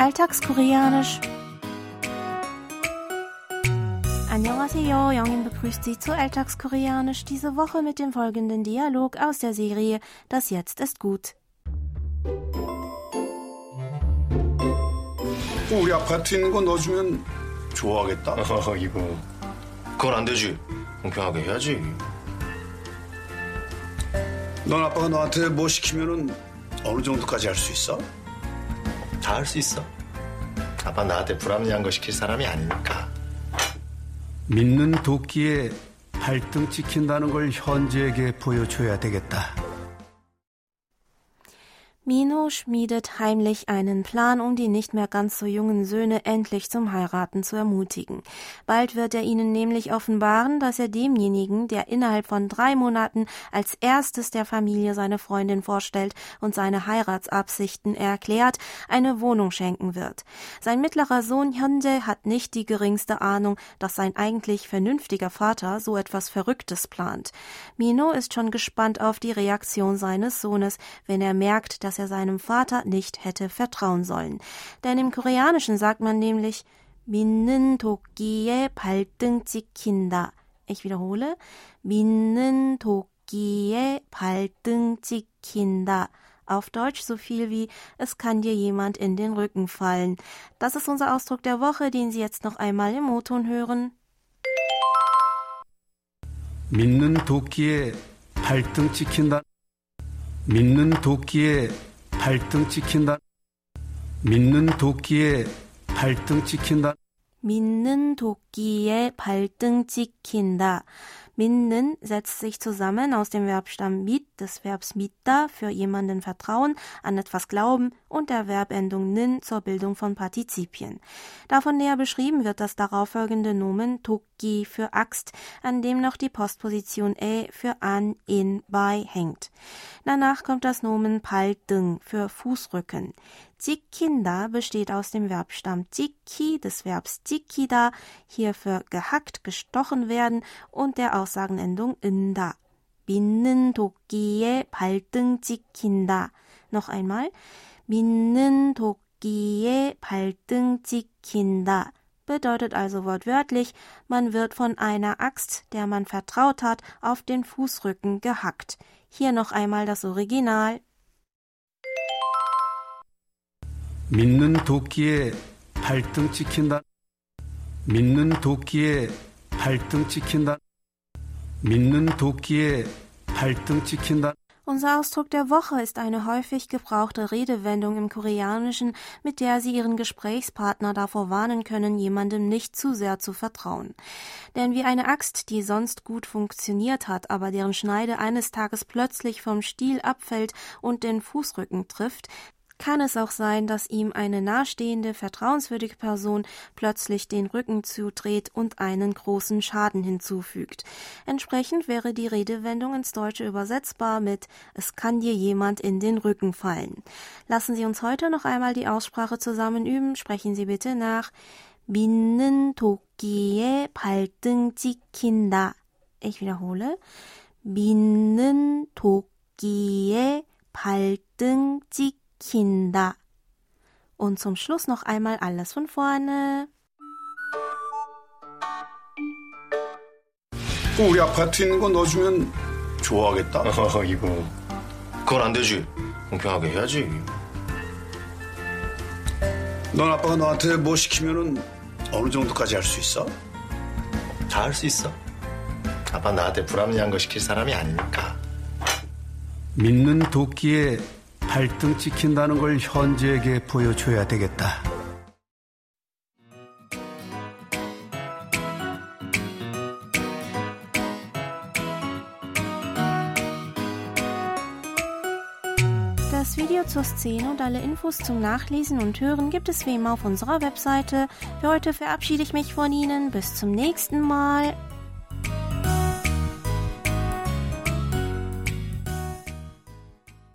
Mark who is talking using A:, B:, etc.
A: Alltagskoreanisch. Annyeonghaseyo, Jongin begrüßt Sie zu Alltagskoreanisch diese Woche mit dem folgenden Dialog aus der Serie Das Jetzt ist gut.
B: 꼭 우리 아파트 있는 거 넣어주면 좋아하겠다.
C: 어, 이거. 그건 안 되지. 공평하게 해야지.
B: 넌 아빠가 너한테 뭐 시키면은 어느 정도까지 할 수 있어?
C: 다 할 수 있어. 아빠 나한테 불합리한 거 시킬 사람이 아니니까.
D: 믿는 도끼에 발등 찍힌다는 걸 현지에게 보여줘야 되겠다.
A: Mino schmiedet heimlich einen Plan, um die nicht mehr ganz so jungen Söhne endlich zum Heiraten zu ermutigen. Bald wird er ihnen nämlich offenbaren, dass er demjenigen, der innerhalb von drei Monaten als erstes der Familie seine Freundin vorstellt und seine Heiratsabsichten erklärt, eine Wohnung schenken wird. Sein mittlerer Sohn Hyunjae hat nicht die geringste Ahnung, dass sein eigentlich vernünftiger Vater so etwas Verrücktes plant. Mino ist schon gespannt auf die Reaktion seines Sohnes, wenn er merkt, dass dass er seinem Vater nicht hätte vertrauen sollen. Denn im Koreanischen sagt man nämlich 믿는 도끼에 발등 찍힌다. Ich wiederhole. 믿는 도끼에 발등 찍힌다. Auf Deutsch so viel wie es kann dir jemand in den Rücken fallen. Das ist unser Ausdruck der Woche, den Sie jetzt noch einmal im O-Ton hören.
D: 믿는 도끼에 발등 찍힌다. 믿는 도끼에 발등 찍힌다. 믿는 도끼에 발등 찍힌다.
A: 믿는 도끼에 발등 찍힌다. Minden setzt sich zusammen aus dem Verbstamm mit, des Verbs mitta für jemanden vertrauen, an etwas glauben und der Verbendung nin zur Bildung von Partizipien. Davon näher beschrieben wird das darauffolgende Nomen toki für Axt, an dem noch die Postposition e für an, in, bei hängt. Danach kommt das Nomen paltung für Fußrücken. Zikinda besteht aus dem Verbstamm ziki des Verbs zikida, hier für gehackt, gestochen werden und der Aussagenendung inda. 믿는 도끼에 발등 찍힌다. Noch einmal. 믿는 도끼에 발등 찍힌다 bedeutet also wortwörtlich, man wird von einer Axt, der man vertraut hat, auf den Fußrücken gehackt. Hier noch einmal das Original.
D: 믿는 도끼에 발등 찍힌다. 믿는 도끼에 발등 찍힌다. 믿는 도끼에 발등 찍힌다.
A: Unser Ausdruck der Woche ist eine häufig gebrauchte Redewendung im Koreanischen, mit der Sie Ihren Gesprächspartner davor warnen können, jemandem nicht zu sehr zu vertrauen. Denn wie eine Axt, die sonst gut funktioniert hat, aber deren Schneide eines Tages plötzlich vom Stiel abfällt und den Fußrücken trifft, kann es auch sein, dass ihm eine nahestehende, vertrauenswürdige Person plötzlich den Rücken zudreht und einen großen Schaden hinzufügt. Entsprechend wäre die Redewendung ins Deutsche übersetzbar mit Es kann dir jemand in den Rücken fallen. Lassen Sie uns heute noch einmal die Aussprache zusammen üben. Sprechen Sie bitte nach. 믿는 도끼에 발등 찍힌다. Ich wiederhole. 믿는 도끼에 발등 찍힌다. Kinder. Und zum Schluss noch einmal alles von vorne.
B: 꼭 우리 아파트 있는 거 넣어주면 좋아하겠다.
C: 어, 이거. 그건 안 되지. 공평하게 해야지.
B: 넌 아빠가 너한테 뭐 시키면은 어느 정도까지 할 수 있어?
C: 다 할 수 있어. 아빠 나한테 불합리한 거 시킬 사람이 아니니까.
D: 믿는 도끼에 발등 찍힌다는 걸 현지에게 보여줘야 되겠다.
A: Das Video zur Szene und alle Infos zum Nachlesen und Hören gibt es wie immer auf unserer Webseite. Für heute verabschiede ich mich von Ihnen. Bis zum nächsten Mal.